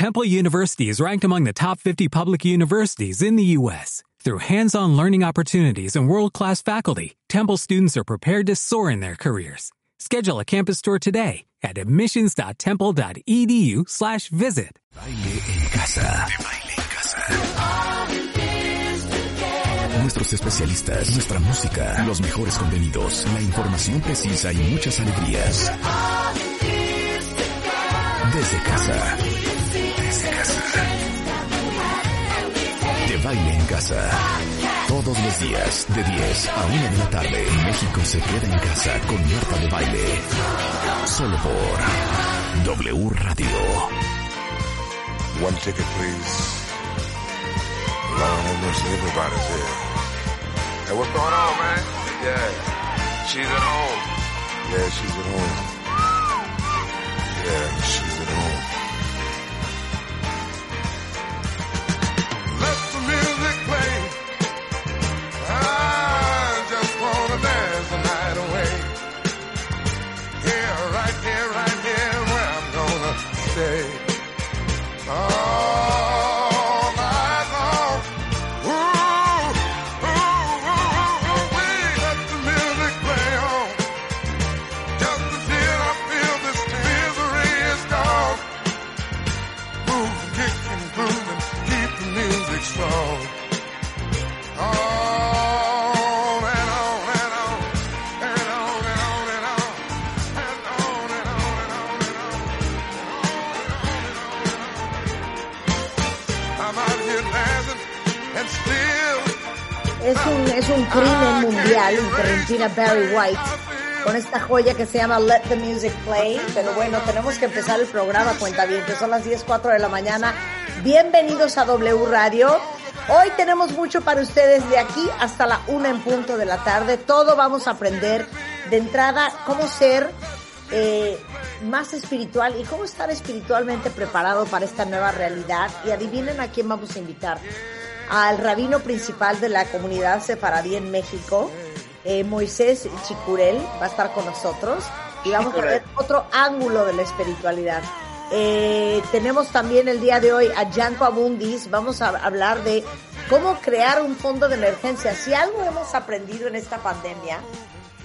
Temple University is ranked among the top 50 public universities in the U.S. Through hands-on learning opportunities and world-class faculty, Temple students are prepared to soar in their careers. Schedule a campus tour today at admissions.temple.edu slash visit. Baile en casa. De baile en casa. Nuestros especialistas, nuestra música, los mejores contenidos, la información precisa y muchas alegrías. Desde casa. Desde casa. De baile en casa. Todos los días, de 10 a 1 de la tarde, México se queda en casa con Marta de Baile. Solo por W Radio. One ticket, please. Lord have mercy, everybody's here. Hey, what's going on, man? Yeah. She's at home. Yeah, she's at home. Yeah, she's at home. Interrumpir a Barry White con esta joya que se llama Let the Music Play. Pero bueno, tenemos que empezar el programa, cuenta bien, que son las 10, 4 de la mañana. Bienvenidos a W Radio. Hoy tenemos mucho para ustedes de aquí hasta la una en punto de la tarde. Todo vamos a aprender de entrada cómo ser eh, más espiritual y cómo estar espiritualmente preparado para esta nueva realidad. Y adivinen a quién vamos a invitar. Al rabino principal de la comunidad sefaradí en México, eh, Moisés Chicurel, va a estar con nosotros y vamos a ver otro ángulo de la espiritualidad. Eh, tenemos también el día de hoy a Janko Abundis, vamos a hablar de cómo crear un fondo de emergencia. Si algo hemos aprendido en esta pandemia,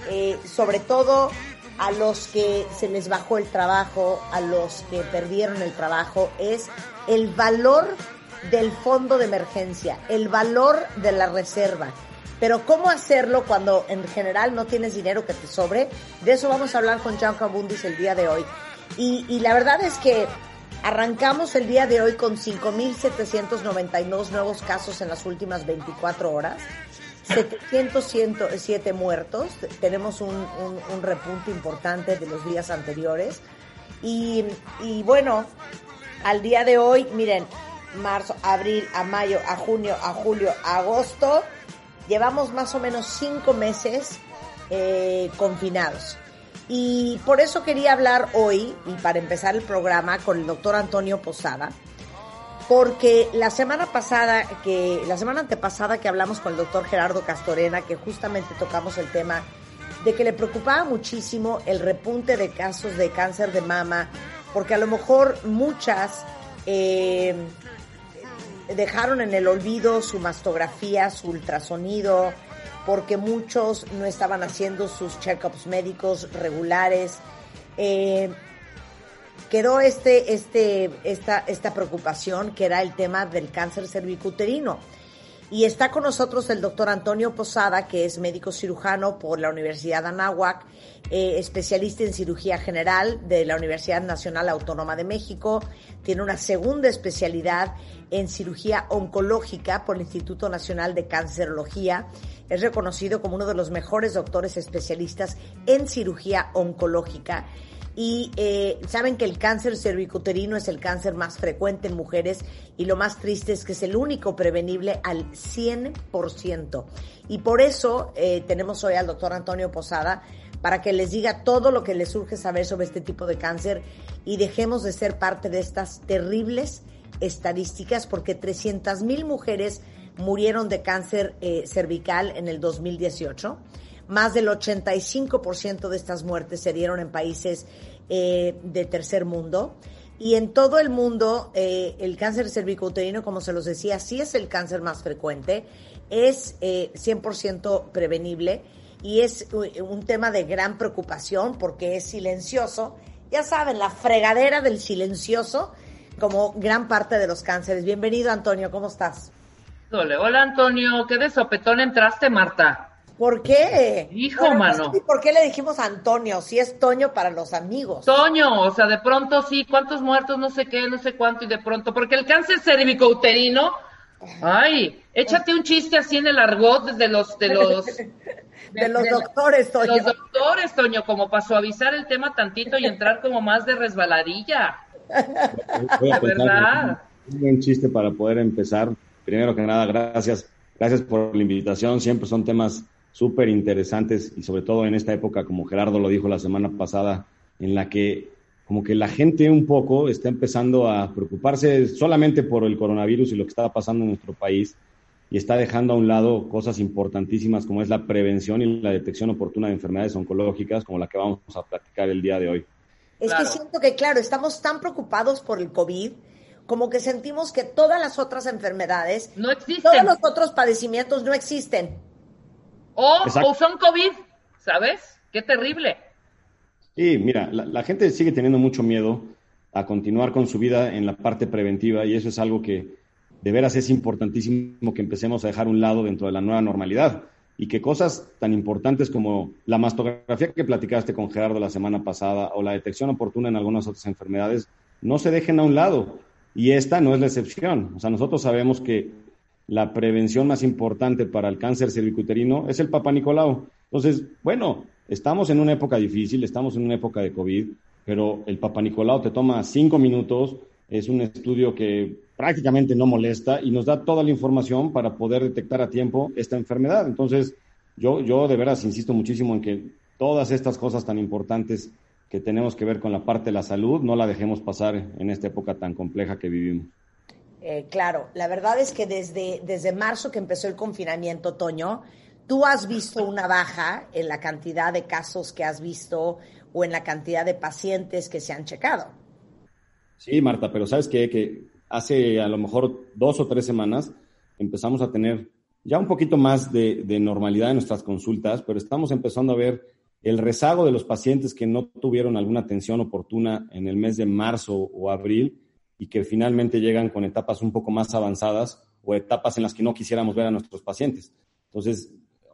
eh, sobre todo a los que se les bajó el trabajo, a los que perdieron el trabajo, es el valor del fondo de emergencia, el valor de la reserva. Pero cómo hacerlo cuando en general no tienes dinero que te sobre, de eso vamos a hablar con Gianco Abundis el día de hoy. Y, y la verdad es que arrancamos el día de hoy con 5.792 nuevos casos en las últimas 24 horas. 707 muertos, tenemos un, un, un repunte importante de los días anteriores. Y, y bueno, al día de hoy, miren, marzo, abril, a mayo, a junio, a julio, a agosto, llevamos más o menos cinco meses eh, confinados. Y por eso quería hablar hoy, y para empezar el programa, con el doctor Antonio Posada, porque la semana pasada, que la semana antepasada que hablamos con el doctor Gerardo Castorena, que justamente tocamos el tema de que le preocupaba muchísimo el repunte de casos de cáncer de mama, porque a lo mejor muchas eh, dejaron en el olvido su mastografía, su ultrasonido, porque muchos no estaban haciendo sus check-ups médicos regulares. Eh, quedó este, este, esta, esta preocupación que era el tema del cáncer cervicuterino. Y está con nosotros el doctor Antonio Posada, que es médico cirujano por la Universidad de Anáhuac, eh, especialista en cirugía general de la Universidad Nacional Autónoma de México. Tiene una segunda especialidad en cirugía oncológica por el Instituto Nacional de Cancerología. Es reconocido como uno de los mejores doctores especialistas en cirugía oncológica y eh, saben que el cáncer cervicuterino es el cáncer más frecuente en mujeres y lo más triste es que es el único prevenible al 100%. Y por eso eh, tenemos hoy al doctor Antonio Posada para que les diga todo lo que les surge saber sobre este tipo de cáncer y dejemos de ser parte de estas terribles estadísticas porque 300 mil mujeres murieron de cáncer eh, cervical en el 2018 más del 85% de estas muertes se dieron en países eh, de tercer mundo. Y en todo el mundo, eh, el cáncer cervicouterino, como se los decía, sí es el cáncer más frecuente, es eh, 100% prevenible y es u- un tema de gran preocupación porque es silencioso. Ya saben, la fregadera del silencioso, como gran parte de los cánceres. Bienvenido, Antonio, ¿cómo estás? Hola Antonio, ¿qué de sopetón entraste, Marta? ¿Por qué? Hijo, mano. ¿y ¿Por qué le dijimos Antonio? Si es Toño para los amigos. Toño, o sea, de pronto sí, cuántos muertos, no sé qué, no sé cuánto, y de pronto, porque el cáncer cervicouterino, ay, échate un chiste así en el argot de los, de los, de los de- doctores, de Toño. los doctores, Toño, como para suavizar el tema tantito y entrar como más de resbaladilla. Voy a De pensar verdad. Un buen chiste para poder empezar. Primero que nada, gracias. Gracias por la invitación. Siempre son temas súper interesantes y sobre todo en esta época, como Gerardo lo dijo la semana pasada, en la que como que la gente un poco está empezando a preocuparse solamente por el coronavirus y lo que está pasando en nuestro país y está dejando a un lado cosas importantísimas como es la prevención y la detección oportuna de enfermedades oncológicas como la que vamos a platicar el día de hoy. Es Claro. que siento que, claro, estamos tan preocupados por el COVID, como que sentimos que todas las otras enfermedades, No existen. todos los otros padecimientos no existen. O, o son COVID, ¿sabes? Qué terrible. Sí, mira, la, la gente sigue teniendo mucho miedo a continuar con su vida en la parte preventiva y eso es algo que de veras es importantísimo que empecemos a dejar a un lado dentro de la nueva normalidad y que cosas tan importantes como la mastografía que platicaste con Gerardo la semana pasada o la detección oportuna en algunas otras enfermedades no se dejen a un lado y esta no es la excepción. O sea, nosotros sabemos que la prevención más importante para el cáncer cervicuterino es el Papa Nicolau. Entonces, bueno, estamos en una época difícil, estamos en una época de COVID, pero el Papa Nicolau te toma cinco minutos, es un estudio que prácticamente no molesta y nos da toda la información para poder detectar a tiempo esta enfermedad. Entonces, yo, yo de veras insisto muchísimo en que todas estas cosas tan importantes que tenemos que ver con la parte de la salud, no la dejemos pasar en esta época tan compleja que vivimos. Eh, claro, la verdad es que desde, desde marzo que empezó el confinamiento, Toño, tú has visto una baja en la cantidad de casos que has visto o en la cantidad de pacientes que se han checado. Sí, Marta, pero ¿sabes? Que hace a lo mejor dos o tres semanas empezamos a tener ya un poquito más de normalidad en nuestras consultas, pero estamos empezando a ver el rezago de los pacientes que no tuvieron alguna atención oportuna en el mes de marzo o abril y que finalmente llegan con etapas un poco más avanzadas o etapas en las que no quisiéramos ver a nuestros pacientes. Entonces,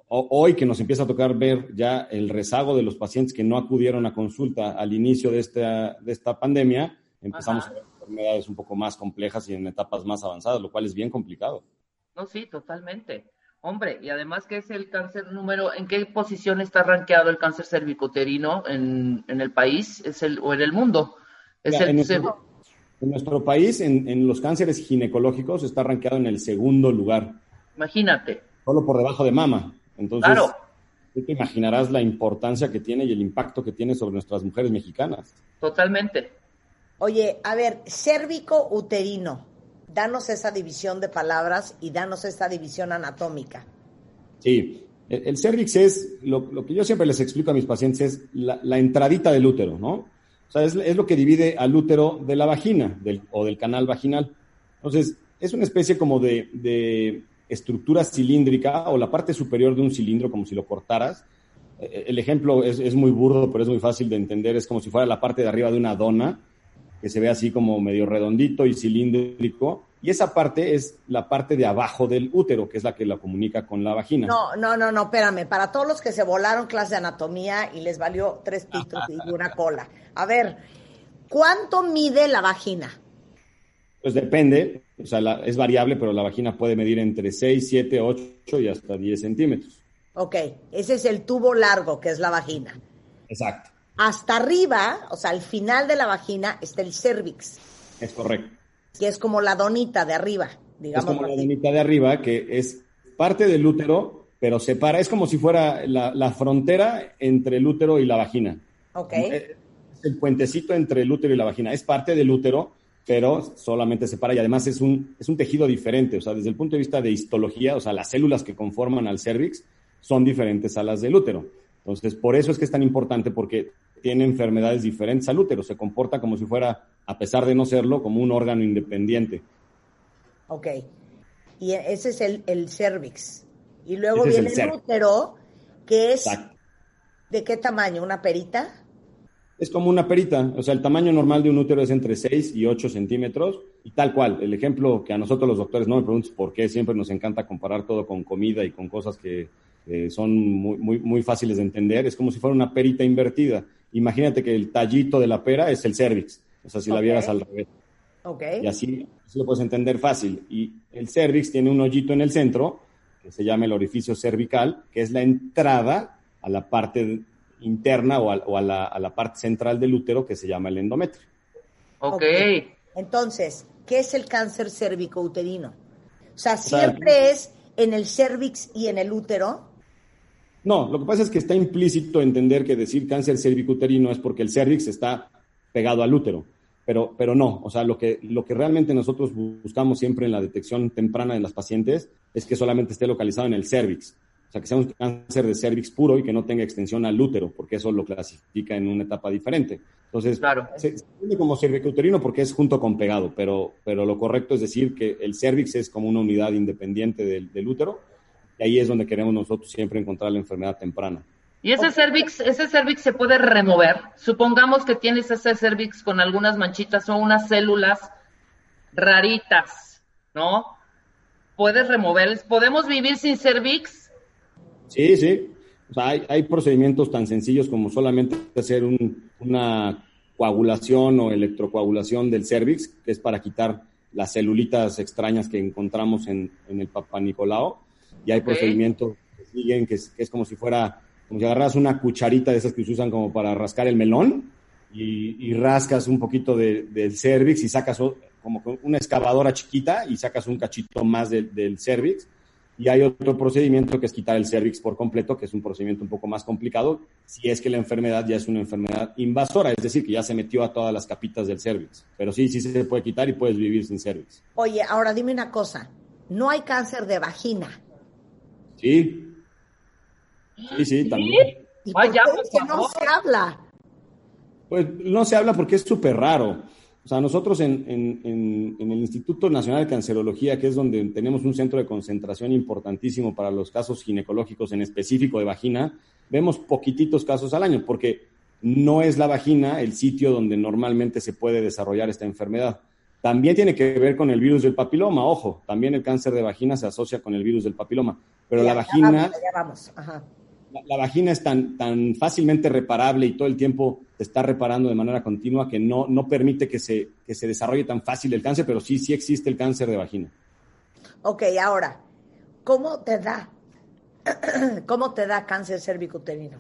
ho- hoy que nos empieza a tocar ver ya el rezago de los pacientes que no acudieron a consulta al inicio de esta, de esta pandemia, empezamos Ajá. a ver enfermedades un poco más complejas y en etapas más avanzadas, lo cual es bien complicado. No, sí, totalmente. Hombre, y además que es el cáncer número, ¿en qué posición está rankeado el cáncer cervicuterino en, en el país es el, o en el mundo? Es el, en, seg- en nuestro país, en, en los cánceres ginecológicos, está rankeado en el segundo lugar, imagínate, solo por debajo de mama. Entonces, Claro. tú te imaginarás la importancia que tiene y el impacto que tiene sobre nuestras mujeres mexicanas. totalmente. Oye, a ver, cérvico uterino, danos esa división de palabras y danos esa división anatómica. Sí, el, el cervix es, lo, lo que yo siempre les explico a mis pacientes es la, la entradita del útero, ¿no? O sea, es, es lo que divide al útero de la vagina del, o del canal vaginal. Entonces, es una especie como de, de estructura cilíndrica o la parte superior de un cilindro, como si lo cortaras. Eh, El ejemplo es, es muy burdo, pero es muy fácil de entender. Es como si fuera la parte de arriba de una dona, que se ve así como medio redondito y cilíndrico. Y esa parte es la parte de abajo del útero, que es la que la comunica con la vagina. No, no, no, no, espérame. Para todos los que se volaron clase de anatomía y les valió tres pitos y una cola. A ver, ¿cuánto mide la vagina? Pues depende, o sea, la- es variable, pero la vagina puede medir entre 6, 7, 8 y hasta 10 centímetros. Ok, ese es el tubo largo que es la vagina. Exacto, Hasta arriba, o sea, al final de la vagina está el cervix, es correcto. que es como la donita de arriba, Es digamos. como la donita de arriba, que es parte del útero, pero separa, es como si fuera la, la frontera entre el útero y la vagina. Ok. Es el puentecito entre el útero y la vagina. Es parte del útero, pero solamente separa y además es un, es un tejido diferente. O sea, desde el punto de vista de histología, o sea, las células que conforman al cervix son diferentes a las del útero. Entonces, por eso es que es tan importante porque tiene enfermedades diferentes al útero, se comporta como si fuera, a pesar de no serlo, como un órgano independiente. Ok. Y ese es el, el cervix. Y luego Ese viene el útero, que es Exacto. ¿de qué tamaño? ¿Una perita? Es como una perita, o sea, el tamaño normal de un útero es entre 6 y 8 centímetros, y tal cual. El ejemplo que a nosotros los doctores no me preguntes por qué, siempre nos encanta comparar todo con comida y con cosas que eh, son muy, muy, muy fáciles de entender, es como si fuera una perita invertida. Imagínate que el tallito de la pera es el cervix, o sea, si la vieras al revés. Ok. Y así, así lo puedes entender fácil. Y el cervix tiene un hoyito en el centro, que se llama el orificio cervical, que es la entrada a la parte interna o, a, o a la, a la parte central del útero, que se llama el endometrio. Ok. Ok. Entonces, ¿qué es el cáncer cérvico-uterino? O sea, sea, siempre es en el cervix y en el útero. No, lo que pasa es que está implícito entender que decir cáncer cervicuterino es porque el cervix está pegado al útero, pero, pero no, o sea, lo que, lo que realmente nosotros buscamos siempre en la detección temprana de las pacientes es que solamente esté localizado en el cervix, o sea, que sea un cáncer de cervix puro y que no tenga extensión al útero, porque eso lo clasifica en una etapa diferente. Entonces, Claro. se, se entiende como cervicuterino porque es junto con pegado, pero, pero lo correcto es decir que el cervix es como una unidad independiente del, del útero y ahí es donde queremos nosotros siempre encontrar la enfermedad temprana. Y ese cervix, ese cervix se puede remover. Supongamos que tienes ese cervix con algunas manchitas o unas células raritas, ¿no? Puedes remover. ¿Podemos vivir sin cervix? Sí, sí. O sea, hay, hay procedimientos tan sencillos como solamente hacer un- una coagulación o electrocoagulación del cervix, que es para quitar las celulitas extrañas que encontramos en, en el Papa Nicolau. Y hay procedimientos que siguen, que es, que es como si fuera, como si agarras una cucharita de esas que se usan como para rascar el melón y, y rascas un poquito de- del cervix y sacas como con una excavadora chiquita y sacas un cachito más del- del cervix. Y hay otro procedimiento que es quitar el cervix por completo, que es un procedimiento un poco más complicado, si es que la enfermedad ya es una enfermedad invasora, es decir, que ya se metió a todas las capitas del cervix. Pero sí, sí se puede quitar y puedes vivir sin cervix. Oye, ahora dime una cosa. No hay cáncer de vagina. Sí. Sí, sí, también. ¿Y Ay, por qué no se habla? Pues no se habla porque es súper raro. O sea, nosotros en, en- en- en el Instituto Nacional de Cancerología, que es donde tenemos un centro de concentración importantísimo para los casos ginecológicos, en específico de vagina, vemos poquititos casos al año, porque no es la vagina el sitio donde normalmente se puede desarrollar esta enfermedad. También tiene que ver con el virus del papiloma, ojo, también el cáncer de vagina se asocia con el virus del papiloma, pero Ya, la ya vagina vamos, ya vamos. Ajá. la, la vagina es tan, tan fácilmente reparable y todo el tiempo se está reparando de manera continua que no, no permite que se, que se desarrolle tan fácil el cáncer, pero sí, sí existe el cáncer de vagina. Ok, ahora, ¿cómo te da? ¿Cómo te da cáncer cervicuterino?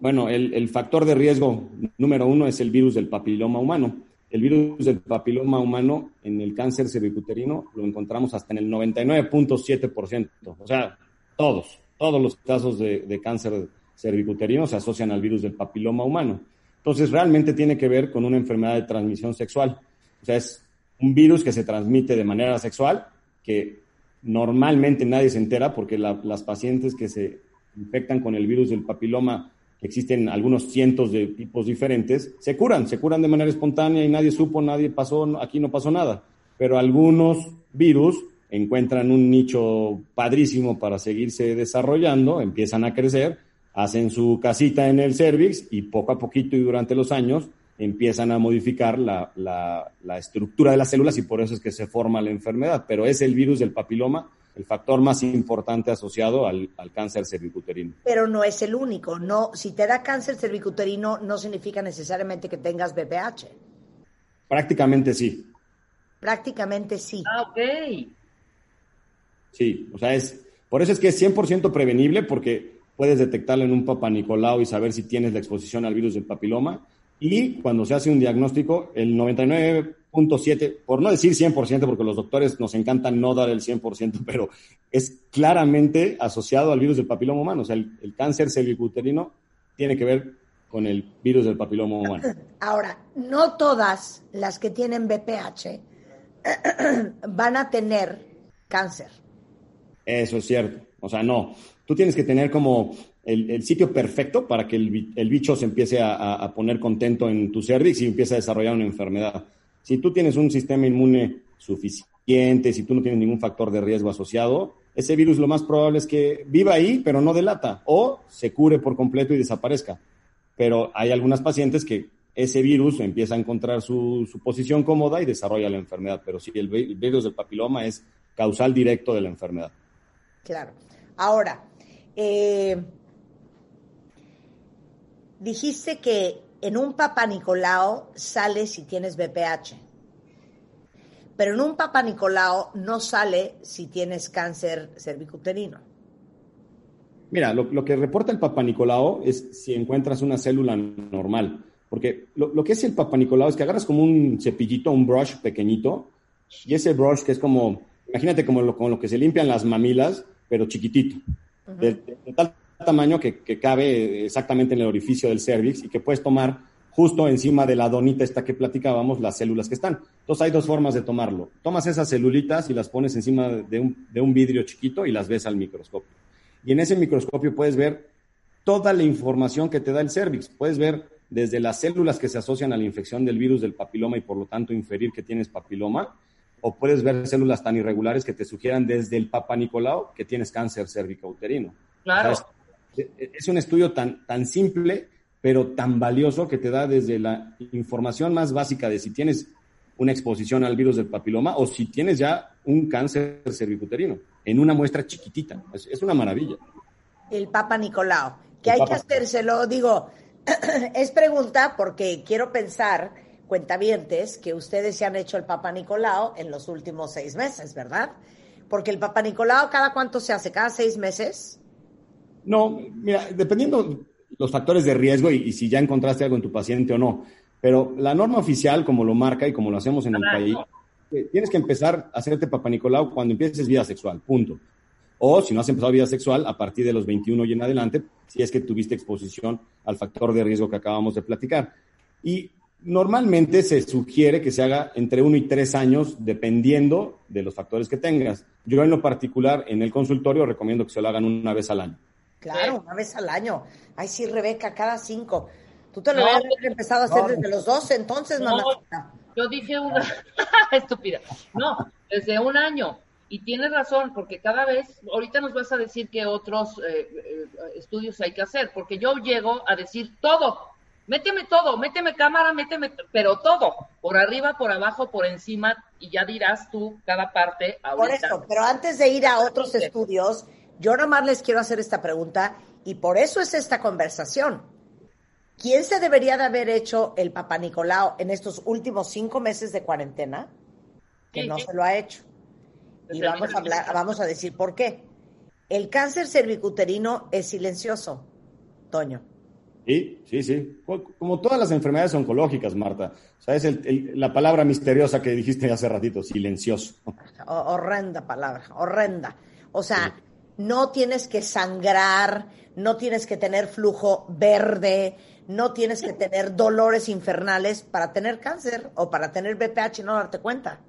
Bueno, el, el factor de riesgo número uno es el virus del papiloma humano. El virus del papiloma humano en el cáncer cervicuterino lo encontramos hasta en el 99.7%. O sea, todos, todos los casos de, de cáncer cervicuterino se asocian al virus del papiloma humano. Entonces, realmente tiene que ver con una enfermedad de transmisión sexual. O sea, es un virus que se transmite de manera sexual, que normalmente nadie se entera porque la- las pacientes que se infectan con el virus del papiloma, existen algunos cientos de tipos diferentes, se curan, se curan de manera espontánea y nadie supo, nadie pasó, aquí no pasó nada. Pero algunos virus encuentran un nicho padrísimo para seguirse desarrollando, empiezan a crecer, hacen su casita en el cervix y poco a poquito y durante los años empiezan a modificar la, la- la estructura de las células y por eso es que se forma la enfermedad. Pero es el virus del papiloma el factor más importante asociado al, al cáncer cervicuterino. Pero no es el único. No, si te da cáncer cervicuterino, no significa necesariamente que tengas BPH. Prácticamente sí, Prácticamente sí. Ah, ok. sí. O sea, es, por eso es que es 100% prevenible porque puedes detectarlo en un papanicolao y saber si tienes la exposición al virus del papiloma. Y cuando se hace un diagnóstico, el 99.7, por no decir 100%, porque los doctores nos encanta no dar el 100%, pero es claramente asociado al virus del papiloma humano. O sea, el, el cáncer cervicuterino tiene que ver con el virus del papiloma humano. Ahora, no todas las que tienen BPH van a tener cáncer. Eso es cierto. O sea, no. Tú tienes que tener como el, el sitio perfecto para que el, el bicho se empiece a, a- poner contento en tu cervix y empiece a desarrollar una enfermedad. Si tú tienes un sistema inmune suficiente, si tú no tienes ningún factor de riesgo asociado, ese virus lo más probable es que viva ahí, pero no delata, o se cure por completo y desaparezca. Pero hay algunas pacientes que ese virus empieza a encontrar su, su posición cómoda y desarrolla la enfermedad. Pero sí, el, el virus del papiloma es causal directo de la enfermedad. Claro. Ahora, eh, dijiste que en un Papa Nicolao sale si tienes BPH, pero en un Papa Nicolao no sale si tienes cáncer cervicuterino. Mira, lo, lo que reporta el Papa Nicolau es si encuentras una célula normal. Porque lo, lo que es el Papa Nicolau es que agarras como un cepillito, un brush pequeñito, y ese brush que es como, imagínate como lo, con lo que se limpian las mamilas, pero chiquitito, de, de tal tamaño que, que cabe exactamente en el orificio del cervix y que puedes tomar justo encima de la donita esta que platicábamos, las células que están. Entonces hay dos formas de tomarlo. Tomas esas celulitas y las pones encima de un, de un vidrio chiquito y las ves al microscopio. Y en ese microscopio puedes ver toda la información que te da el cervix. Puedes ver desde las células que se asocian a la infección del virus del papiloma y por lo tanto inferir que tienes papiloma, o puedes ver células tan irregulares que te sugieran desde el Papa Nicolau que tienes cáncer cervicouterino. Claro. O sea, es, un estudio tan, tan simple, pero tan valioso que te da desde la información más básica de si tienes una exposición al virus del papiloma o si tienes ya un cáncer cervicuterino en una muestra chiquitita. Es, es una maravilla. El Papa Nicolau. Que hay que hacérselo, digo, es pregunta porque quiero pensar, cuentavientes, que ustedes se han hecho el Papa Nicolau en los últimos seis meses, ¿verdad? Porque el Papa Nicolau, ¿cada cuánto se hace? ¿Cada seis meses? No, mira, dependiendo los factores de riesgo y, y si ya encontraste algo en tu paciente o no. Pero la norma oficial, como lo marca y como lo hacemos en el país, tienes que empezar a hacerte Papa Nicolau cuando empieces vida sexual, punto. O si no has empezado vida sexual, a partir de los 21 y en adelante, si es que tuviste exposición al factor de riesgo que acabamos de platicar. Y normalmente se sugiere que se haga entre uno y tres años, dependiendo de los factores que tengas. Yo en lo particular, en el consultorio, recomiendo que se lo hagan una vez al año. Claro, una vez al año. Ay, sí, Rebeca, cada cinco. Tú te lo no, habías empezado a hacer no, desde los 12, entonces, no, mamá. Yo dije una estúpida. No, desde un año. Y tienes razón, porque cada vez, ahorita nos vas a decir que otros eh, eh, estudios hay que hacer, porque yo llego a decir todo. Méteme todo, méteme cámara, méteme, pero todo, por arriba, por abajo, por encima, y ya dirás tú cada parte ahorita. Por eso, pero antes de ir a otros estudios, yo nada más les quiero hacer esta pregunta, y por eso es esta conversación. ¿Quién se debería de haber hecho el Papa Nicolau en estos últimos cinco meses de cuarentena? Que sí, no sí. se lo ha hecho. Y vamos a, hablar, vamos a decir por qué. El cáncer cervicuterino es silencioso, Toño. Sí, sí, sí. Como todas las enfermedades oncológicas, Marta. O sea, es el, el, la palabra misteriosa que dijiste hace ratito, silencioso. O, horrenda palabra, horrenda. O sea, sí. No tienes que sangrar, no tienes que tener flujo verde, no tienes que tener dolores infernales para tener cáncer o para tener BPH y no darte cuenta.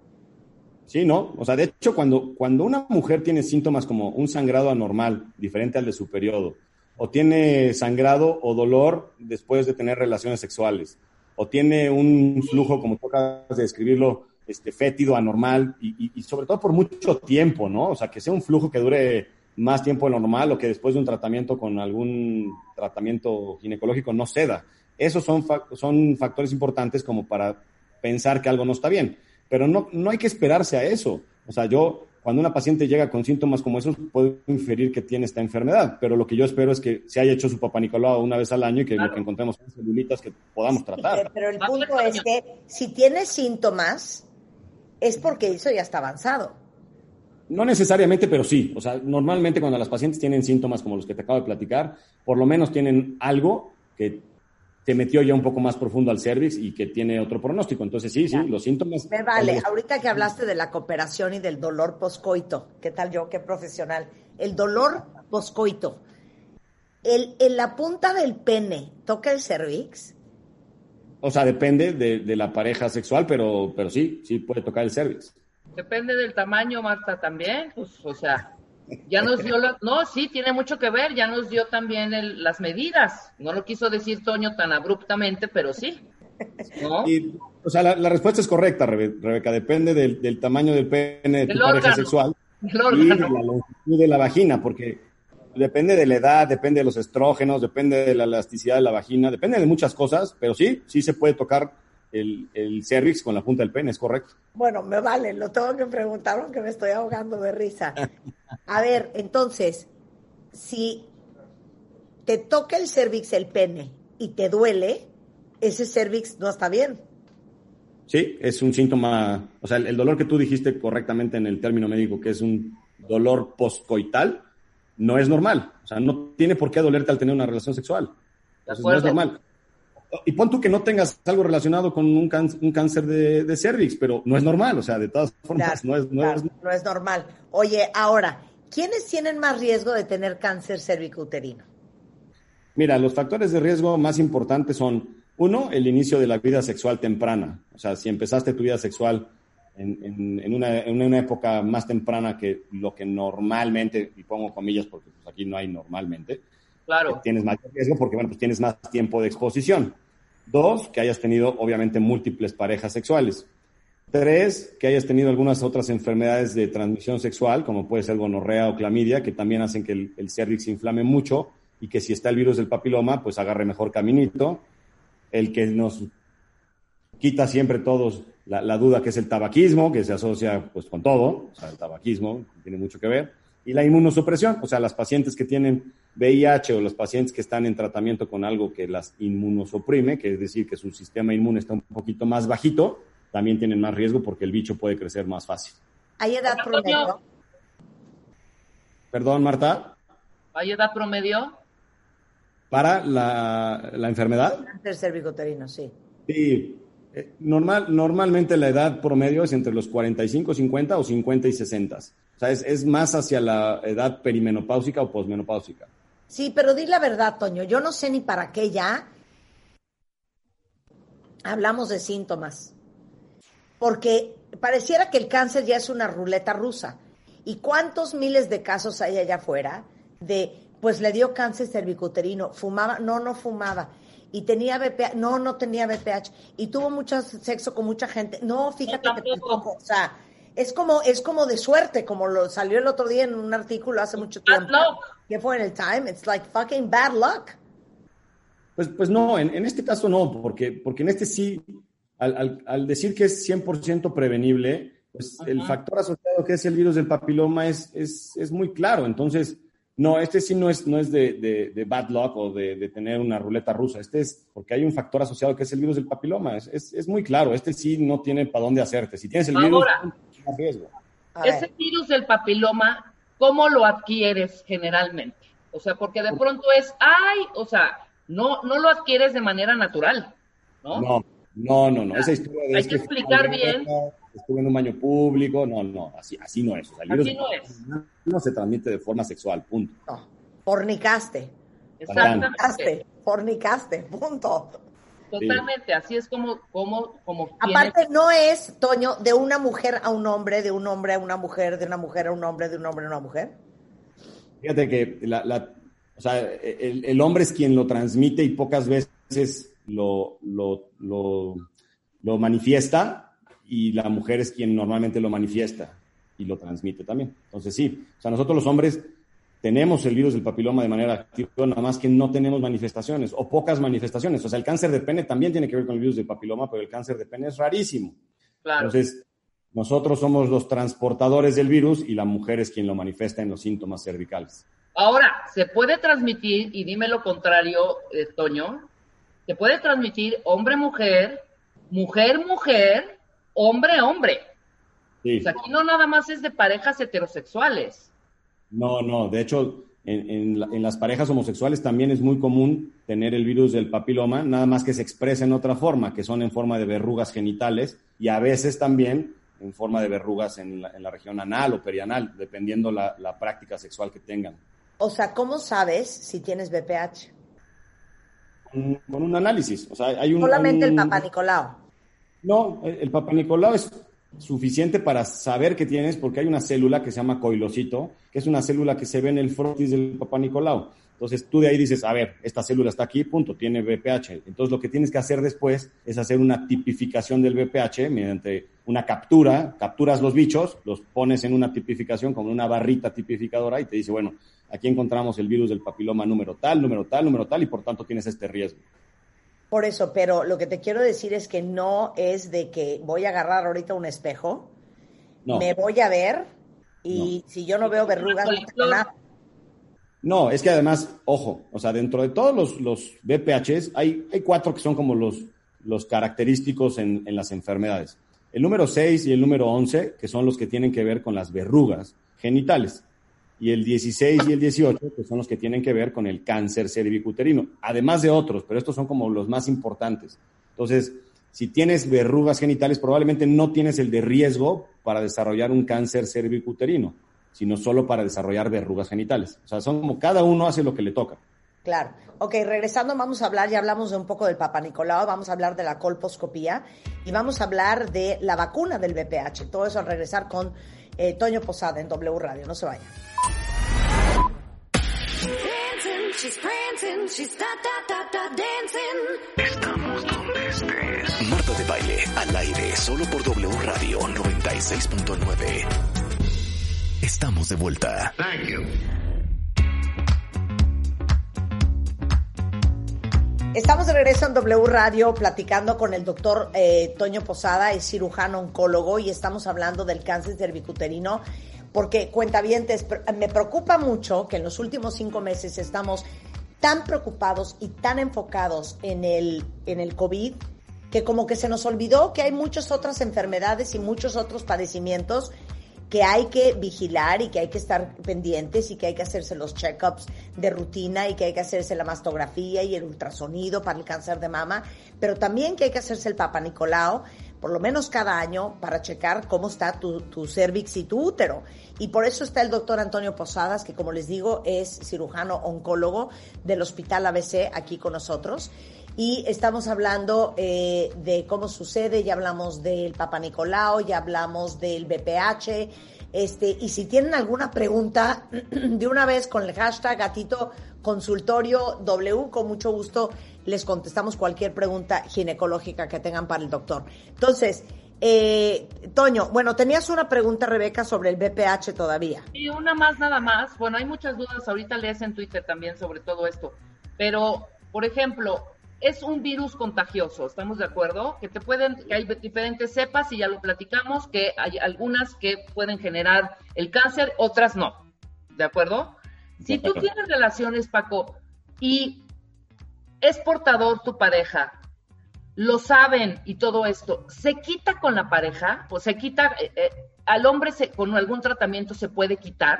Sí, no. O sea, de hecho, cuando, cuando una mujer tiene síntomas como un sangrado anormal, diferente al de su periodo, o tiene sangrado o dolor después de tener relaciones sexuales, o tiene un flujo, como tú acabas de describirlo, este, fétido, anormal, y, y, y, sobre todo por mucho tiempo, ¿no? O sea, que sea un flujo que dure más tiempo de lo normal o que después de un tratamiento con algún tratamiento ginecológico no ceda. Esos son, fa son factores importantes como para pensar que algo no está bien. Pero no, no hay que esperarse a eso. O sea, yo, cuando una paciente llega con síntomas como esos, puedo inferir que tiene esta enfermedad. Pero lo que yo espero es que se haya hecho su papá Nicolau una vez al año y que claro. lo que encontremos son celulitas que podamos tratar. Sí, pero el punto es que si tiene síntomas, es porque eso ya está avanzado. No necesariamente, pero sí. O sea, normalmente cuando las pacientes tienen síntomas como los que te acabo de platicar, por lo menos tienen algo que te metió ya un poco más profundo al cervix y que tiene otro pronóstico. Entonces, sí, ya. sí, los síntomas. Me vale. Los... Ahorita que hablaste de la cooperación y del dolor poscoito, ¿qué tal yo? Qué profesional. El dolor poscoito. El, en la punta del pene, ¿toca el cervix? O sea, depende de, de la pareja sexual, pero, pero sí, sí puede tocar el cervix. Depende del tamaño, Marta, también. Pues, o sea. Ya nos dio, la- no, sí, tiene mucho que ver, ya nos dio también el- las medidas. No lo quiso decir Toño tan abruptamente, pero sí. ¿No? Y, o sea, la, la respuesta es correcta, Rebe- Rebeca. Depende del, del tamaño del pene de tu pareja órgano. sexual y de la longitud de la vagina, porque depende de la edad, depende de los estrógenos, depende de la elasticidad de la vagina, depende de muchas cosas, pero sí, sí se puede tocar el, el cervix con la punta del pene, es correcto. Bueno, me vale, lo tengo que preguntar aunque me estoy ahogando de risa. A ver, entonces, si te toca el cervix el pene y te duele, ese cervix no está bien. Sí, es un síntoma, o sea, el, el dolor que tú dijiste correctamente en el término médico, que es un dolor postcoital, no es normal. O sea, no tiene por qué dolerte al tener una relación sexual. Entonces, no es normal. Y pon tú que no tengas algo relacionado con un, can- un cáncer de, de cervix, pero no es normal, o sea, de todas formas, Claro, no, es, no claro, es- no es normal. Oye, ahora, ¿quiénes tienen más riesgo de tener cáncer cervicouterino? Mira, los factores de riesgo más importantes son, uno, el inicio de la vida sexual temprana. O sea, si empezaste tu vida sexual en, en- en una, en una época más temprana que lo que normalmente, y pongo comillas porque pues, aquí no hay normalmente, Claro. tienes mayor riesgo porque, bueno, pues tienes más tiempo de exposición. Dos, que hayas tenido, obviamente, múltiples parejas sexuales. Tres, que hayas tenido algunas otras enfermedades de transmisión sexual, como puede ser gonorrea o clamidia, que también hacen que el, el cervix se inflame mucho y que si está el virus del papiloma, pues agarre mejor caminito. El que nos quita siempre todos la, la duda que es el tabaquismo, que se asocia pues con todo, o sea, el tabaquismo tiene mucho que ver, y la inmunosupresión, o sea, las pacientes que tienen VIH o los pacientes que están en tratamiento con algo que las inmunosuprime, que es decir, que su sistema inmune está un poquito más bajito, también tienen más riesgo porque el bicho puede crecer más fácil. ¿Hay edad promedio? Perdón, Marta, ¿Hay edad promedio? para la, la enfermedad. Cáncer cervicouterino, sí. Sí, eh, normal, normalmente la edad promedio es entre los 45, 50 o 50 y 60. O sea, es, es más hacia la edad perimenopáusica o posmenopáusica. Sí, pero di la verdad, Toño, yo no sé ni para qué ya hablamos de síntomas. Porque pareciera que el cáncer ya es una ruleta rusa. ¿Y cuántos miles de casos hay allá afuera de, pues le dio cáncer cervicuterino, fumaba, no, no fumaba, y tenía BPH, no, no tenía BPH, y tuvo mucho sexo con mucha gente, no, fíjate No, que tampoco. tampoco, o sea, es como, es como de suerte, como lo salió el otro día en un artículo hace mucho Bad tiempo. luck. Que fue en el Time, it's like fucking bad luck. Pues, pues no, en, en este caso no, porque, porque en este sí, al, al- al decir que es 100% prevenible, pues el Ajá. factor asociado que es el virus del papiloma es, es, es muy claro. Entonces, no, este sí no es, no es de, de- de bad luck o de, de tener una ruleta rusa. Este es porque hay un factor asociado que es el virus del papiloma. Es, es, es muy claro. Este sí no tiene para dónde hacerte. Si tienes el virus, Ahora. tienes riesgo. A. Ese virus del papiloma, ¿cómo lo adquieres generalmente? O sea, porque de pronto es, ay, o sea, no, no lo adquieres de manera natural, ¿no? No, no, no, no. Esa historia de Hay que explicar bien. Estuve en un baño público. No, no, así, así no es. O sea, el virus Así no es. no se transmite de forma sexual, punto. No, fornicaste, Exactamente. fornicaste, fornicaste, punto. Totalmente, así es como, como, como tiene- Aparte, no es, Toño, de una mujer a un hombre, de un hombre a una mujer, de una mujer a un hombre, de un hombre a una mujer. Fíjate que la, la- o sea, el, el hombre es quien lo transmite y pocas veces lo, lo, lo, lo manifiesta y la mujer es quien normalmente lo manifiesta y lo transmite también. Entonces sí, o sea, nosotros los hombres tenemos el virus del papiloma de manera activa, nada más que no tenemos manifestaciones o pocas manifestaciones. O sea, el cáncer de pene también tiene que ver con el virus del papiloma, pero el cáncer de pene es rarísimo. claro. Entonces, nosotros somos los transportadores del virus y la mujer es quien lo manifiesta en los síntomas cervicales. Ahora, se puede transmitir, y dime lo contrario, eh, Toño, se puede transmitir hombre-mujer, mujer-mujer, hombre-hombre. Sí. O sea, aquí no nada más es de parejas heterosexuales. No, no, de hecho, en, en la- en las parejas homosexuales también es muy común tener el virus del papiloma, nada más que se expresa en otra forma, que son en forma de verrugas genitales y a veces también en forma de verrugas en la, en la región anal o perianal, dependiendo la, la práctica sexual que tengan. O sea, ¿cómo sabes si tienes BPH? Con, con un análisis, o sea, hay un... Solamente el papá Nicolau. No, el, el Papa Nicolau es suficiente para saber que tienes, porque hay una célula que se llama coilocito, que es una célula que se ve en el frotis del Papá Nicolau. Entonces tú de ahí dices, a ver, esta célula está aquí, punto, tiene BPH. Entonces lo que tienes que hacer después es hacer una tipificación del BPH mediante una captura, capturas los bichos, los pones en una tipificación como una barrita tipificadora y te dice, bueno, aquí encontramos el virus del papiloma número tal, número tal, número tal y por tanto tienes este riesgo. Por eso, pero lo que te quiero decir es que no es de que voy a agarrar ahorita un espejo, No. me voy a ver y si yo no veo verrugas, no nada. No, es que además, ojo, o sea, dentro de todos los, los BPHs hay, hay cuatro que son como los, los característicos en, en las enfermedades. El número 6 y el número 11, que son los que tienen que ver con las verrugas genitales. Y el 16 y el 18, que son los que tienen que ver con el cáncer cervicuterino. Además de otros, pero estos son como los más importantes. Entonces, si tienes verrugas genitales, probablemente no tienes el de riesgo para desarrollar un cáncer cervicuterino, sino solo para desarrollar verrugas genitales. O sea, son como cada uno hace lo que le toca. Claro. Ok, regresando vamos a hablar, ya hablamos de un poco del Papa Nicolau, vamos a hablar de la colposcopía y vamos a hablar de la vacuna del VPH. Todo eso al regresar con eh, Toño Posada en W Radio. No se vayan. Dancing, she's prancing, she's da da da da dancing. Estamos donde estés. Marta de baile al aire solo por W Radio 96.9. Estamos de vuelta. Estamos de regreso en W Radio platicando con el doctor eh, Toño Posada, es cirujano oncólogo y estamos hablando del cáncer cervicuterino porque cuentavientes, pr- me preocupa mucho que en los últimos cinco meses estamos tan preocupados y tan enfocados en el, en el COVID que como que se nos olvidó que hay muchas otras enfermedades y muchos otros padecimientos que hay que vigilar y que hay que estar pendientes y que hay que hacerse los check-ups de rutina y que hay que hacerse la mastografía y el ultrasonido para el cáncer de mama, pero también que hay que hacerse el Papa Nicolau por lo menos cada año para checar cómo está tu, tu cervix y tu útero. Y por eso está el doctor Antonio Posadas, que como les digo es cirujano oncólogo del Hospital ABC aquí con nosotros y estamos hablando eh, de cómo sucede, ya hablamos del Papa Nicolau, ya hablamos del BPH, este, y si tienen alguna pregunta, de una vez con el hashtag gatito consultorio W, con mucho gusto les contestamos cualquier pregunta ginecológica que tengan para el doctor. Entonces, eh, Toño, bueno, tenías una pregunta, Rebeca, sobre el BPH todavía. Y una más nada más. Bueno, hay muchas dudas. Ahorita lees en Twitter también sobre todo esto. Pero, por ejemplo, es un virus contagioso, ¿estamos de acuerdo? Que te pueden, que hay diferentes cepas y ya lo platicamos, que hay algunas que pueden generar el cáncer, otras no. ¿De acuerdo? Si tú tienes relaciones, Paco, y es portador tu pareja, lo saben y todo esto, ¿se quita con la pareja? ¿O se quita, eh, eh, al hombre se, con algún tratamiento se puede quitar?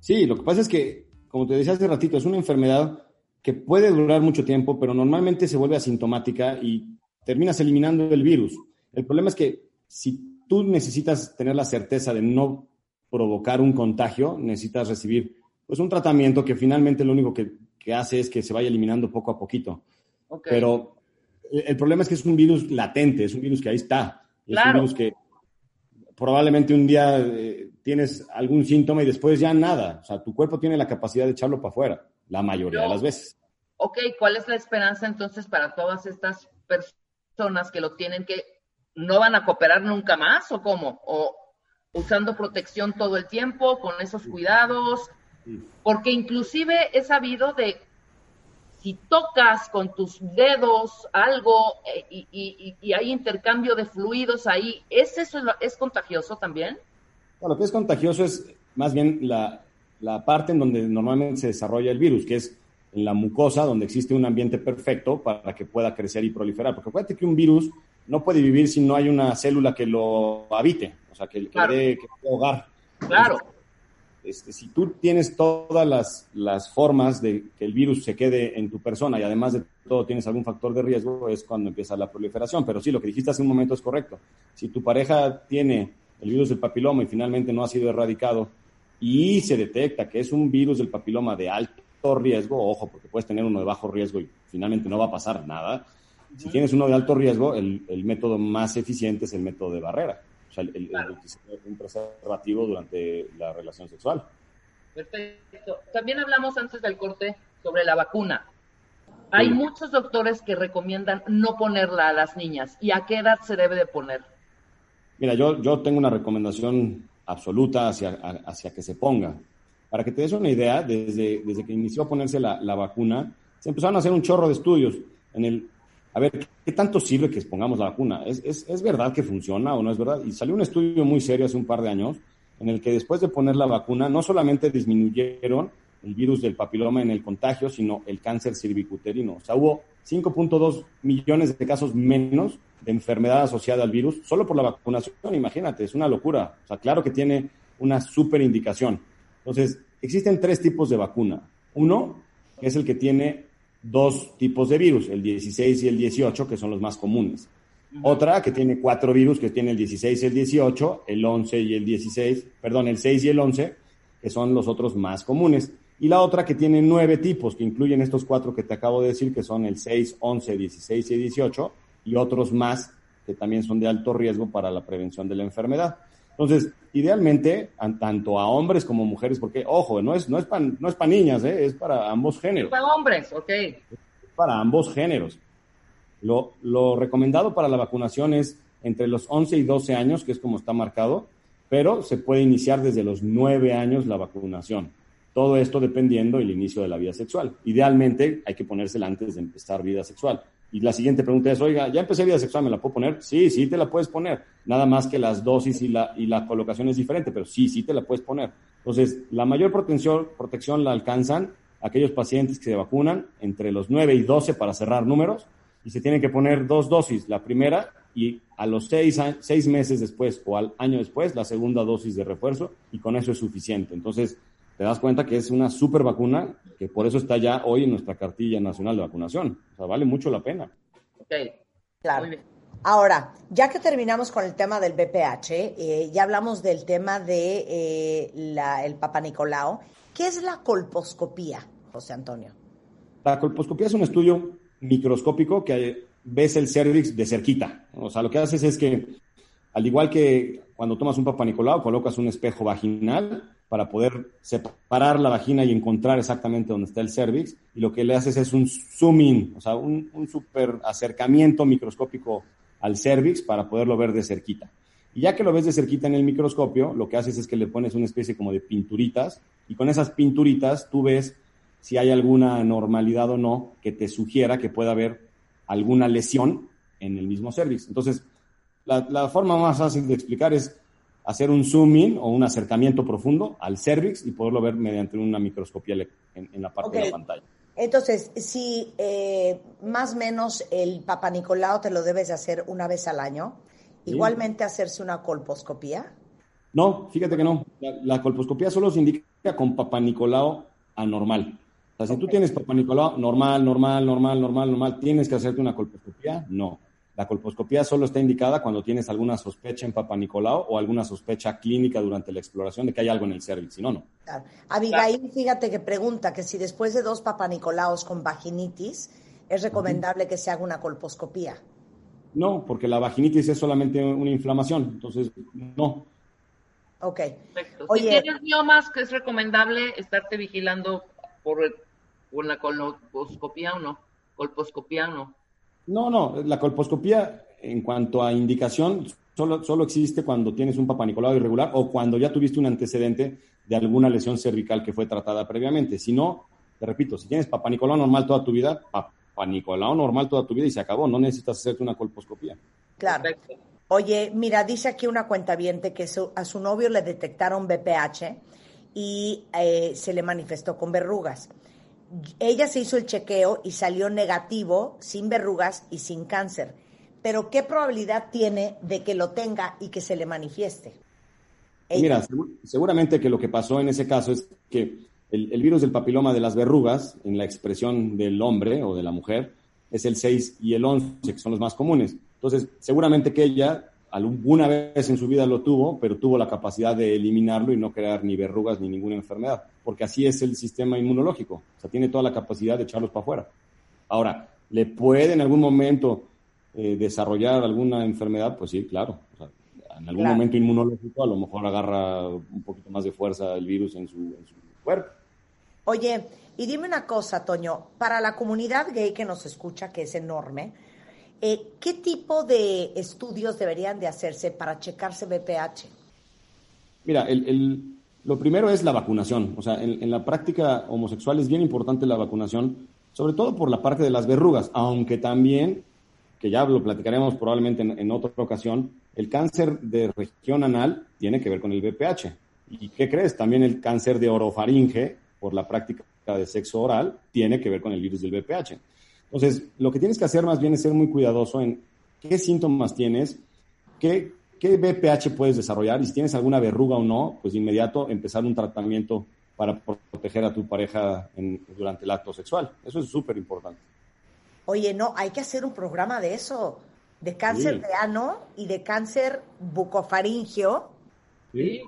Sí, lo que pasa es que, como te decía hace ratito, es una enfermedad que puede durar mucho tiempo, pero normalmente se vuelve asintomática y terminas eliminando el virus. El problema es que si tú necesitas tener la certeza de no provocar un contagio, necesitas recibir pues un tratamiento que finalmente lo único que, que hace es que se vaya eliminando poco a poquito. Ok. Pero el, problema es que es un virus latente, es un virus que ahí está. Es un virus que probablemente un día eh, tienes algún síntoma y después ya nada. O sea, tu cuerpo tiene la capacidad de echarlo para afuera, la mayoría de las veces. Ok, ¿cuál es la esperanza entonces para todas estas personas que lo tienen que no van a cooperar nunca más o cómo? ¿O usando protección todo el tiempo, con esos cuidados? Porque inclusive he sabido de si tocas con tus dedos algo eh, y, y- y- hay intercambio de fluidos ahí, ¿es eso es contagioso también? Bueno, lo que es contagioso es más bien la, la parte en donde normalmente se desarrolla el virus, que es en la mucosa, donde existe un ambiente perfecto para que pueda crecer y proliferar. Porque acuérdate que un virus no puede vivir si no hay una célula que lo habite, o sea, que, que Claro. le dé que dé hogar. Claro, Este, si tú tienes todas las, las formas de que el virus se quede en tu persona y además de todo tienes algún factor de riesgo, es cuando empieza la proliferación. Pero sí, lo que dijiste hace un momento es correcto. Si tu pareja tiene el virus del papiloma y finalmente no ha sido erradicado y se detecta que es un virus del papiloma de alto riesgo, ojo, porque puedes tener uno de bajo riesgo y finalmente no va a pasar nada, Si tienes uno de alto riesgo, el, el método más eficiente es el método de barrera, o sea, el, el- utilizar un preservativo durante la relación sexual. Perfecto. También hablamos antes del corte sobre la vacuna. Hay Sí. muchos doctores que recomiendan no ponerla a las niñas. ¿Y a qué edad se debe de poner? Mira, yo, yo tengo una recomendación absoluta hacia, hacia que se ponga. Para que te des una idea, desde, desde que inició a ponerse la, la vacuna, se empezaron a hacer un chorro de estudios en el, a ver, ¿qué tanto sirve que pongamos la vacuna? ¿Es, es, es verdad que funciona o no es verdad? Y salió un estudio muy serio hace un par de años en el que después de poner la vacuna, no solamente disminuyeron el virus del papiloma en el contagio, sino el cáncer cervicuterino. O sea, hubo 5.2 millones de casos menos de enfermedad asociada al virus solo por la vacunación. Imagínate, es una locura. O sea, claro que tiene una super indicación. Entonces, existen tres tipos de vacuna. Uno, que es el que tiene dos tipos de virus, el 16 y el 18, que son los más comunes. Otra que tiene cuatro virus, que tiene el 16 y el 18, el 11 y el 16, perdón, el 6 y el 11, que son los otros más comunes. Y la otra que tiene nueve tipos, que incluyen estos cuatro que te acabo de decir, que son el 6, 11, 16 y 18, y otros más que también son de alto riesgo para la prevención de la enfermedad. Entonces, idealmente, an- tanto a hombres como mujeres, porque, ojo, no es, no es para no es pa niñas, ¿eh? es para ambos géneros Para hombres, ok. para ambos géneros. Lo, lo recomendado para la vacunación es entre los 11 y 12 años, que es como está marcado, pero se puede iniciar desde los 9 años la vacunación. Todo esto dependiendo del inicio de la vida sexual. Idealmente hay que ponérsela antes de empezar vida sexual. Y la siguiente pregunta es, oiga, ¿ya empecé vida sexual? ¿Me la puedo poner? Sí, sí te la puedes poner. Nada más que las dosis y la, y la colocación es diferente, pero sí, sí te la puedes poner. Entonces, la mayor protección, protección la alcanzan aquellos pacientes que se vacunan entre los 9 y 12 para cerrar números y se tienen que poner dos dosis, la primera y a los seis, seis meses después o al año después la segunda dosis de refuerzo y con eso es suficiente. Entonces, te das cuenta que es una super vacuna que por eso está ya hoy en nuestra cartilla nacional de vacunación. O sea, vale mucho la pena. Ok. Claro. Muy bien. Ahora, ya que terminamos con el tema del BPH, eh, ya hablamos del tema de eh, la- el Papa Nicolau. ¿Qué es la colposcopía, José Antonio? La colposcopía es un estudio microscópico que ves el cervix de cerquita. O sea, lo que haces es que, al igual que cuando tomas un Papa Nicolau, colocas un espejo vaginal para poder separar la vagina y encontrar exactamente dónde está el cervix. Y lo que le haces es un zoom in, o sea, un, un super acercamiento microscópico al cervix para poderlo ver de cerquita. Y ya que lo ves de cerquita en el microscopio, lo que haces es que le pones una especie como de pinturitas y con esas pinturitas tú ves si hay alguna anormalidad o no que te sugiera que pueda haber alguna lesión en el mismo cervix. Entonces, la, la forma más fácil de explicar es hacer un zoom in o un acercamiento profundo al cervix y poderlo ver mediante una microscopía en, en la parte de la pantalla. Entonces, si eh, más o menos el Papa Nicolau te lo debes de hacer una vez al año, Sí. igualmente hacerse una colposcopía. No, fíjate que no. La, la colposcopía solo se indica con Papa Nicolau anormal. O sea, si tú tienes Papa Nicolau normal, normal, normal, normal, normal, ¿tienes que hacerte una colposcopía? No. La colposcopía solo está indicada cuando tienes alguna sospecha en Papa Nicolau o alguna sospecha clínica durante la exploración de que hay algo en el cervix. Si no, no. Claro. Abigail, fíjate que pregunta que si después de dos Papa Nicolaos con vaginitis, es recomendable que se haga una colposcopía. No, porque la vaginitis es solamente una inflamación. Entonces, no. Ok. Perfecto. Oye. Si tienes miomas, que es recomendable estarte vigilando por, por la colposcopía o no. Colposcopía o no. No, no, la colposcopía en cuanto a indicación solo, solo existe cuando tienes un papanicolado irregular o cuando ya tuviste un antecedente de alguna lesión cervical que fue tratada previamente. Si no, te repito, si tienes papanicolado normal toda tu vida, papanicolado normal toda tu vida y se acabó, no necesitas hacerte una colposcopía. Claro. Perfecto. Oye, mira, dice aquí una cuentaviente que su- a su novio le detectaron BPH y eh, se le manifestó con verrugas. Ella se hizo el chequeo y salió negativo, sin verrugas y sin cáncer. Pero ¿qué probabilidad tiene de que lo tenga y que se le manifieste? Mira, segu- seguramente que lo que pasó en ese caso es que el, el virus del papiloma de las verrugas, en la expresión del hombre o de la mujer, es el 6 y el 11, que son los más comunes. Entonces, seguramente que ella alguna vez en su vida lo tuvo, pero tuvo la capacidad de eliminarlo y no crear ni verrugas ni ninguna enfermedad, porque así es el sistema inmunológico, o sea, tiene toda la capacidad de echarlos para afuera. Ahora, le puede en algún momento eh, desarrollar alguna enfermedad, pues sí, claro. O sea, en algún Claro. momento inmunológico a lo mejor agarra un poquito más de fuerza el virus en su, en su cuerpo. Oye, y dime una cosa, Toño, para la comunidad gay que nos escucha, que es enorme, eh, ¿qué tipo de estudios deberían de hacerse para checarse BPH? Mira, el, lo primero es la vacunación. O sea, en, en la práctica homosexual es bien importante la vacunación, sobre todo por la parte de las verrugas, aunque también, que ya lo platicaremos probablemente en, en otra ocasión, el cáncer de región anal tiene que ver con el BPH. ¿Y qué crees? También el cáncer de orofaringe, por la práctica de sexo oral, tiene que ver con el virus del BPH. Entonces, lo que tienes que hacer más bien es ser muy cuidadoso en qué síntomas tienes, qué, qué BPH puedes desarrollar y si tienes alguna verruga o no, pues de inmediato empezar un tratamiento para proteger a tu pareja en- durante el acto sexual. Eso es súper importante. Oye, no, hay que hacer un programa de eso, de cáncer Sí. de ano y de cáncer bucofaringio. ¿Sí?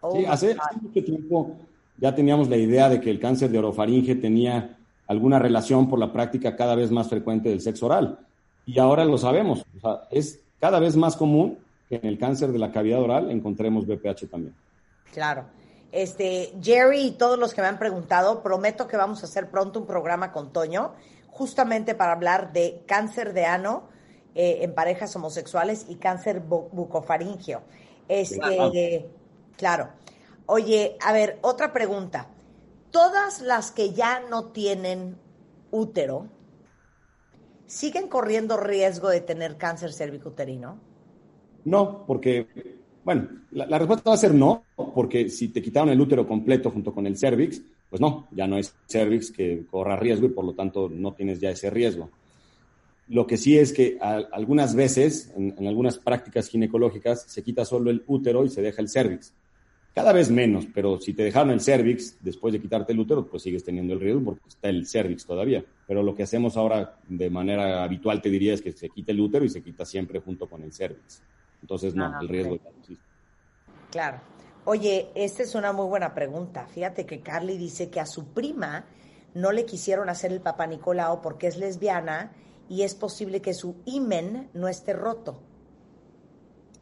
Oh, Sí, hace mucho tiempo ya teníamos la idea de que el cáncer de orofaringe tenía alguna relación por la práctica cada vez más frecuente del sexo oral. Y ahora lo sabemos. O sea, es cada vez más común que en el cáncer de la cavidad oral encontremos BPH también. Claro. Este, Jerry y todos los que me han preguntado, prometo que vamos a hacer pronto un programa con Toño, justamente para hablar de cáncer de ano eh, en parejas homosexuales y cáncer bu- bucofaringio. Este, Claro. claro. Oye, a ver, otra pregunta. Todas las que ya no tienen útero, ¿siguen corriendo riesgo de tener cáncer cervicuterino? No, porque, bueno, la, respuesta va a ser no, porque si te quitaron el útero completo junto con el cervix, pues no, ya no es cervix que corra riesgo y por lo tanto no tienes ya ese riesgo. Lo que sí es que algunas veces, en, en algunas prácticas ginecológicas, se quita solo el útero y se deja el cervix. Cada vez menos, pero si te dejaron el cervix después de quitarte el útero, pues sigues teniendo el riesgo porque está el cervix todavía. Pero lo que hacemos ahora de manera habitual, te diría, es que se quita el útero y se quita siempre junto con el cervix. Entonces, no, Ah, el riesgo ya no existe. Claro. Oye, esta es una muy buena pregunta. Fíjate que Carly dice que a su prima no le quisieron hacer el papá Nicolau porque es lesbiana y es posible que su imen no esté roto.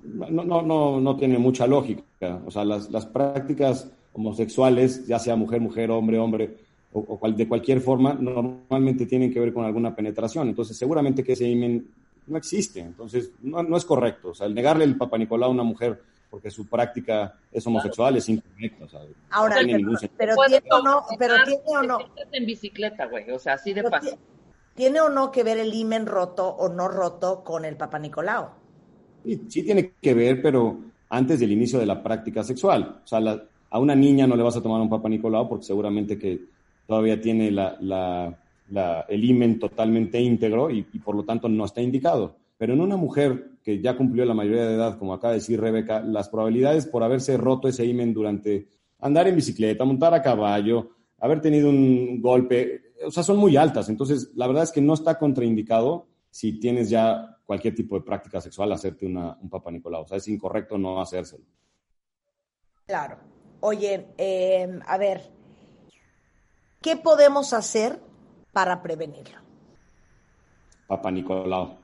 No, no, no, no tiene mucha lógica. O sea, las, las prácticas homosexuales, ya sea mujer, mujer, hombre, hombre, o, o cual- de cualquier forma, normalmente tienen que ver con alguna penetración. Entonces, seguramente que ese imen no existe. Entonces, no, no es correcto. O sea, el negarle el Papa Nicolau a una mujer porque su práctica es homosexual es incorrecto. O sea, Ahora, no tiene pero, ningún sentido. pero Puedes tiene o no, pero tiene o no, en bicicleta, güey, o sea, así de fácil. ti- tiene o no que ver el imen roto o no roto con el papá Nicolau. Sí, sí tiene que ver, pero antes del inicio de la práctica sexual. O sea, la- a una niña no le vas a tomar un Papa Nicolau porque seguramente que todavía tiene el imen totalmente íntegro y, y por lo tanto no está indicado. Pero en una mujer que ya cumplió la mayoría de edad, como acaba de decir Rebeca, las probabilidades por haberse roto ese imen durante andar en bicicleta, montar a caballo, haber tenido un golpe, o sea, son muy altas. Entonces, la verdad es que no está contraindicado si tienes ya cualquier tipo de práctica sexual, hacerte una, un Papa Nicolau. O sea, es incorrecto no hacérselo. Claro. Oye, eh, a ver, ¿qué podemos hacer para prevenirlo? Papa Nicolau.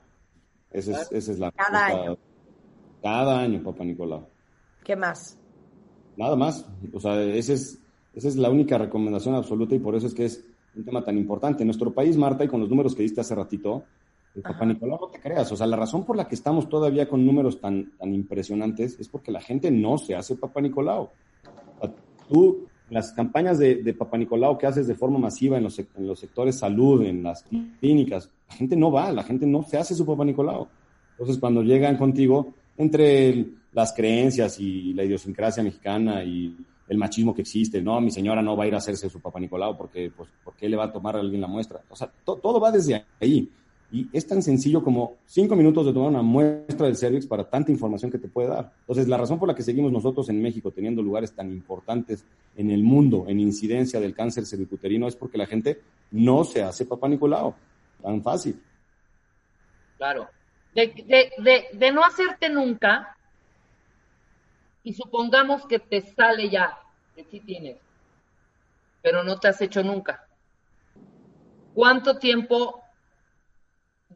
Esa es, esa es la Cada año. Cada año, Papa Nicolau. ¿Qué más? Nada más. O sea, esa es, esa es la única recomendación absoluta y por eso es que es un tema tan importante. En nuestro país, Marta, y con los números que diste hace ratito, el Papa Ajá. Nicolau no te creas. O sea, la razón por la que estamos todavía con números tan, tan impresionantes es porque la gente no se hace Papa Nicolau. O sea, tú, las campañas de, de Papa Nicolau que haces de forma masiva en los, en los sectores salud, en las clínicas, la gente no va, la gente no se hace su Papa Nicolau. Entonces, cuando llegan contigo, entre el- las creencias y la idiosincrasia mexicana y el machismo que existe, no, mi señora no va a ir a hacerse su Papa Nicolau porque, pues, ¿por qué le va a tomar a alguien la muestra? O sea, to- todo va desde ahí. Y es tan sencillo como cinco minutos de tomar una muestra del cervix para tanta información que te puede dar. Entonces, la razón por la que seguimos nosotros en México teniendo lugares tan importantes en el mundo en incidencia del cáncer cervicuterino es porque la gente no se hace Papa Nicolau. Tan fácil. Claro. De, de, de, de no hacerte nunca, y supongamos que te sale ya, que sí tienes, pero no te has hecho nunca. ¿cuánto tiempo,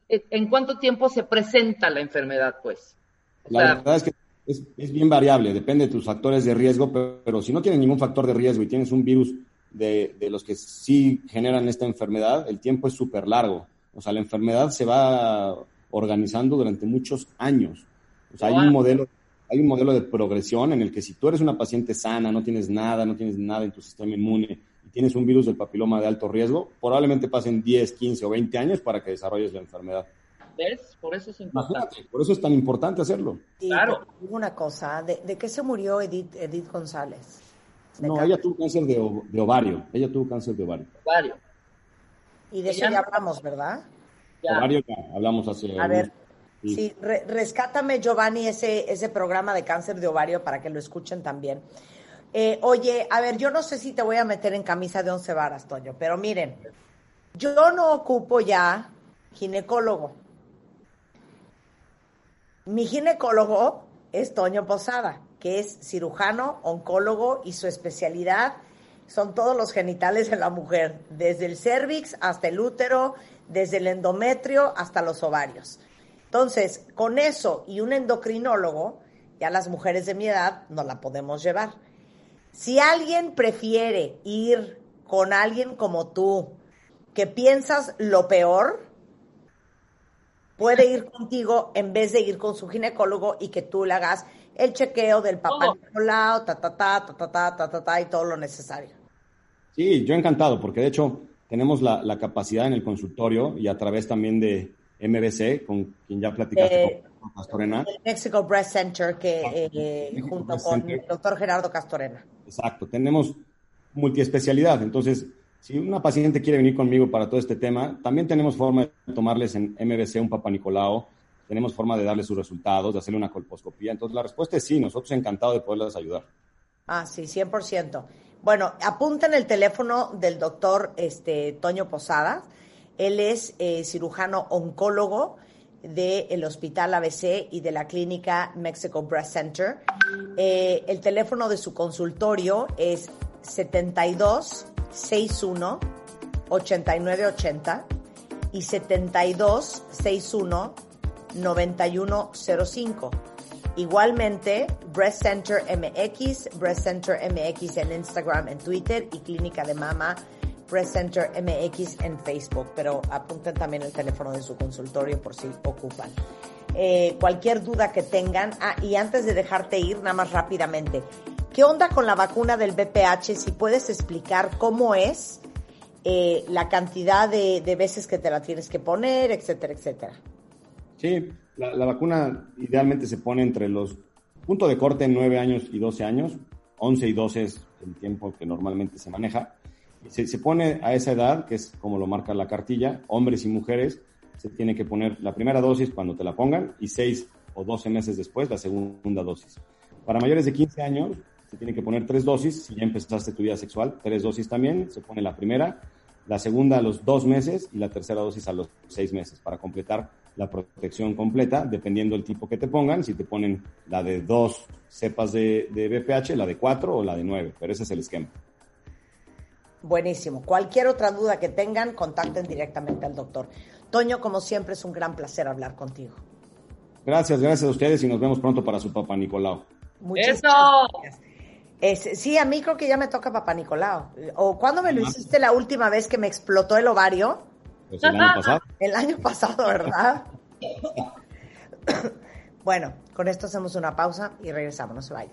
en cuánto tiempo se presenta la enfermedad, pues? O La sea, verdad es que es, es bien variable, depende de tus factores de riesgo, pero, pero si no tienes ningún factor de riesgo y tienes un virus de, de los que sí generan esta enfermedad, el tiempo es súper largo. O sea, la enfermedad se va organizando durante muchos años. O sea, hay un modelo, hay un modelo de progresión en el que si tú eres una paciente sana, no tienes nada, no tienes nada en tu sistema inmune y tienes un virus del papiloma de alto riesgo, probablemente pasen 10, 15 o 20 años para que desarrolles la enfermedad. ¿ves? Por eso es importante. Imagínate, por eso es tan importante hacerlo. Y Claro. una cosa, ¿de, de qué se murió Edith, Edith González? De No, cáncer. ella tuvo cáncer de, de ovario. Ella tuvo cáncer de ovario. Varios. Y de eso ya hablamos, ¿verdad? Ya. Ovario ya hablamos hace. A ver, Sí. sí, re- rescátame, Giovanni, ese, ese programa de cáncer de ovario para que lo escuchen también. Eh, oye, a ver, yo no sé si te voy a meter en camisa de once varas, Toño, pero miren, yo no ocupo ya ginecólogo. Mi ginecólogo es Toño Posada, que es cirujano, oncólogo y su especialidad son todos los genitales de la mujer, desde el cervix hasta el útero, desde el endometrio hasta los ovarios. Entonces, con eso y un endocrinólogo, ya las mujeres de mi edad no la podemos llevar. Si alguien prefiere ir con alguien como tú, que piensas lo peor, puede ir contigo en vez de ir con su ginecólogo y que tú le hagas el chequeo del papá. Nicolau, ta, ta, ta, ta, ta, ta, ta, ta, ta, y todo lo necesario. Sí, yo encantado, porque de hecho tenemos la, la capacidad en el consultorio y a través también de MBC, con quien ya platicaste Eh, con Pastorena. El Mexico Breast Center, que eh, junto Breast con Center. el doctor Gerardo Castorena. Exacto, tenemos multiespecialidad. Entonces, si una paciente quiere venir conmigo para todo este tema, también tenemos forma de tomarles en MBC un Papa Nicolau, tenemos forma de darles sus resultados, de hacerle una colposcopía. Entonces, la respuesta es sí, nosotros encantados de poderles ayudar. Ah, sí, 100%. Bueno, apunten el teléfono del doctor este, Toño Posadas. Él es eh, cirujano oncólogo del Hospital ABC y de la clínica Mexico Breast Center. Eh, el teléfono de su consultorio es 72 61 8980 y 72 61 9105. Igualmente, Breast Center MX, Breast Center MX en Instagram, en Twitter y Clínica de Mama, Breast Center MX en Facebook. Pero apunten también el teléfono de su consultorio por si ocupan. Eh, cualquier duda que tengan. Ah, y antes de dejarte ir, nada más rápidamente. ¿Qué onda con la vacuna del BPH? Si puedes explicar cómo es eh, la cantidad de, veces que te la tienes que poner, etcétera, etcétera. Sí, la, la vacuna idealmente se pone entre los punto de corte 9 años y 12 años, 11 y 12 es el tiempo que normalmente se maneja. Se, se pone a esa edad, que es como lo marca la cartilla, hombres y mujeres, se tiene que poner la primera dosis cuando te la pongan y 6 o 12 meses después la segunda dosis. Para mayores de 15 años se tiene que poner tres dosis, si ya empezaste tu vida sexual, tres dosis también, se pone la primera, la segunda a los dos meses y la tercera dosis a los seis meses para completar la protección completa, dependiendo del tipo que te pongan, si te ponen la de dos cepas de, de BPH, la de cuatro o la de nueve, pero ese es el esquema. Buenísimo. Cualquier otra duda que tengan, contacten directamente al doctor. Toño, como siempre, es un gran placer hablar contigo. Gracias, gracias a ustedes y nos vemos pronto para su papá Nicolau. Muchísimas ¡Eso! gracias. Es- sí, a mí creo que ya me toca Papá Nicolau. ¿O cuándo me lo hiciste la última vez que me explotó el ovario? Pues el año pasado. El año pasado, ¿verdad? bueno, con esto hacemos una pausa y regresamos, no se vayan.